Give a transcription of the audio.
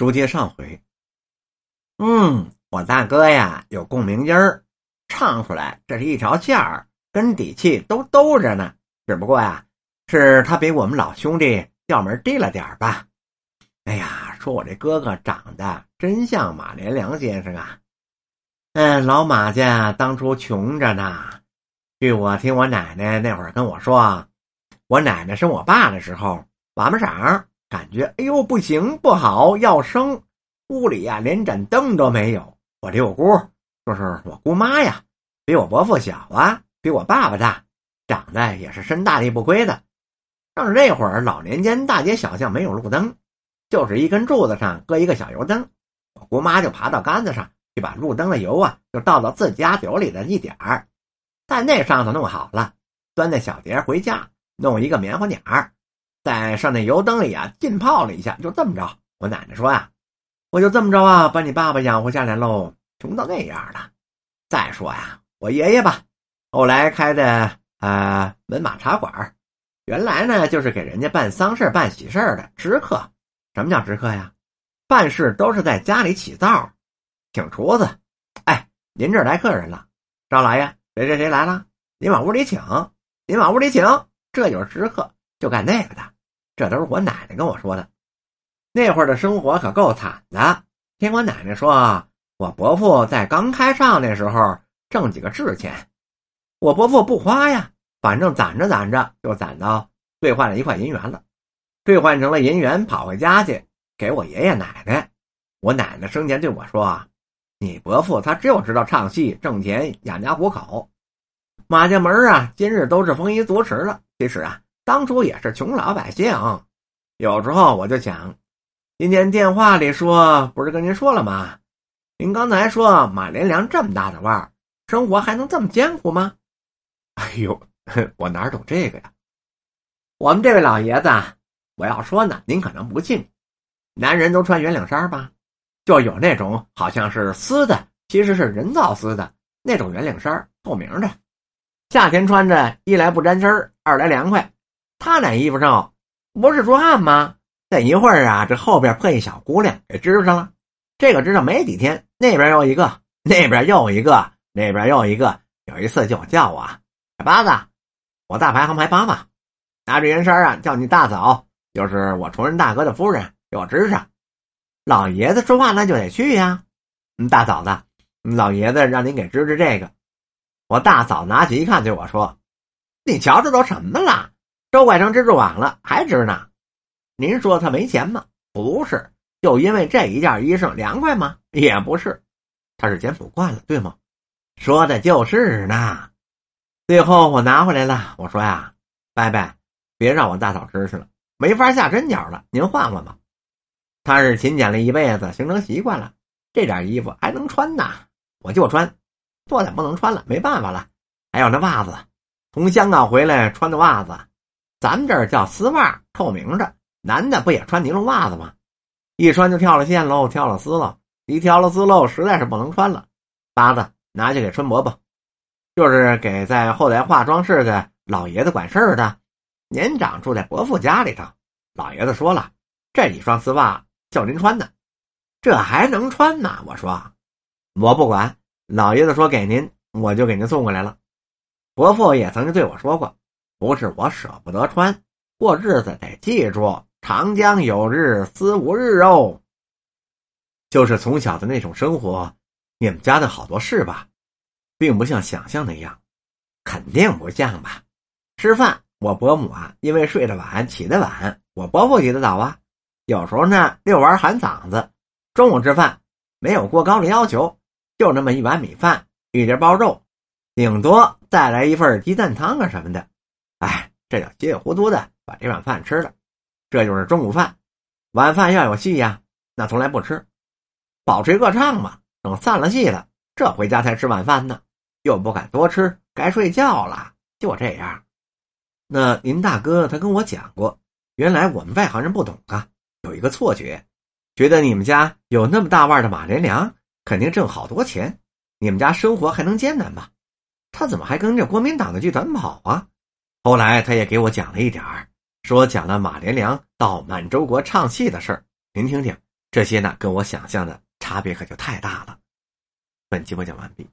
书接上回，嗯，我大哥呀有共鸣音儿，唱出来这是一条线儿，跟底气都兜着呢。只不过呀，是他比我们老兄弟调门低了点儿吧。哎呀，说我这哥哥长得真像马连良先生啊。嗯，老马家当初穷着呢。据我听我奶奶那会儿跟我说，我奶奶生我爸的时候，晚上感觉哎呦不行不好要生，屋里呀连盏灯都没有。我六姑就是我姑妈呀，比我伯父小啊，比我爸爸大，长得也是身大力不亏的。正是那会儿老年间大街小巷没有路灯，就是一根柱子上搁一个小油灯，我姑妈就爬到杆子上。就把路灯的油啊，就倒到自家酒里的一点儿，在那上头弄好了，端那小碟回家，弄一个棉花鸟儿，在上那油灯里啊浸泡了一下，就这么着。我奶奶说呀，我就这么着啊，把你爸爸养活下来喽，穷到那样了。再说呀，我爷爷吧，后来开的啊门马茶馆，原来呢就是给人家办丧事办喜事的直客。什么叫直客呀？办事都是在家里起灶。请厨子，哎，您这儿来客人了，赵老爷，谁谁谁来了？您往屋里请，您往屋里请。这就是知客，就干那个的。这都是我奶奶跟我说的。那会儿的生活可够惨的。听我奶奶说，我伯父在刚开上那时候挣几个制钱，我伯父不花呀，反正攒着攒着就攒到兑换了一块银元了，兑换成了银元，跑回家去给我爷爷奶奶。我奶奶生前对我说啊。你伯父他只有知道唱戏挣钱养家糊口，马家门啊，今日都是丰衣足食了。其实啊，当初也是穷老百姓。有时候我就想，今天电话里说不是跟您说了吗？您刚才说马连良这么大的腕儿，生活还能这么艰苦吗？哎呦，我哪懂这个呀？我们这位老爷子，我要说呢，您可能不信，男人都穿圆领衫吧？就有那种好像是丝的，其实是人造丝的那种圆领衫，透明的，夏天穿着一来不沾身二来凉快。他那衣服上不是出汗吗？等一会儿啊，这后边碰一小姑娘给支上了。这个支上没几天，那边又一个，那边又一个，那边又一个。有一次就叫我八子，我大排行排八嘛，拿着圆衫啊，叫你大嫂，就是我崇仁大哥的夫人，给我支上。老爷子说话那就得去呀，大嫂子，老爷子让您给支支这个。我大嫂拿起一看，对我说：“你瞧这都什么了？都快成蜘蛛网了，还织呢？您说他没钱吗？不是，就因为这一件衣裳凉快吗？也不是，他是简朴惯了，对吗？说的就是呢。最后我拿回来了，我说呀，伯伯，别让我大嫂支去了，没法下针脚了，您换换吧。”他是勤俭了一辈子，形成习惯了，这点衣服还能穿呢，我就穿，多点不能穿了，没办法了。还有那袜子，从香港回来穿的袜子，咱们这儿叫丝袜，透明的，男的不也穿尼龙袜子吗？一穿就跳了线喽，跳了丝喽，一跳了丝喽，实在是不能穿了。八子拿去给春伯伯，就是给在后台化妆室的老爷子管事儿的，年长住在伯父家里头。老爷子说了，这几双丝袜。叫您穿的，这还能穿呢？我说，我不管。老爷子说给您，我就给您送过来了。伯父也曾经对我说过，不是我舍不得穿，过日子得记住“长江有日思无日”哦。就是从小的那种生活，你们家的好多事吧，并不像想象那样，肯定不像吧？吃饭，我伯母啊，因为睡得晚，起得晚，我伯父起得早啊。有时候呢，遛弯喊嗓子。中午吃饭没有过高的要求，就那么一碗米饭，一碟包肉，顶多再来一份鸡蛋汤啊什么的。哎，这叫稀里糊涂的把这碗饭吃了。这就是中午饭。晚饭要有戏呀，那从来不吃。保持歌唱嘛，等散了戏了，这回家才吃晚饭呢。又不敢多吃，该睡觉了。就这样。那您大哥他跟我讲过，原来我们外行人不懂啊。有一个错觉，觉得你们家有那么大腕的马连良，肯定挣好多钱，你们家生活还能艰难吧？他怎么还跟着国民党的剧团跑啊？后来他也给我讲了一点儿，说讲了马连良到满洲国唱戏的事儿，您听听，这些呢，跟我想象的差别可就太大了。本集播讲完毕。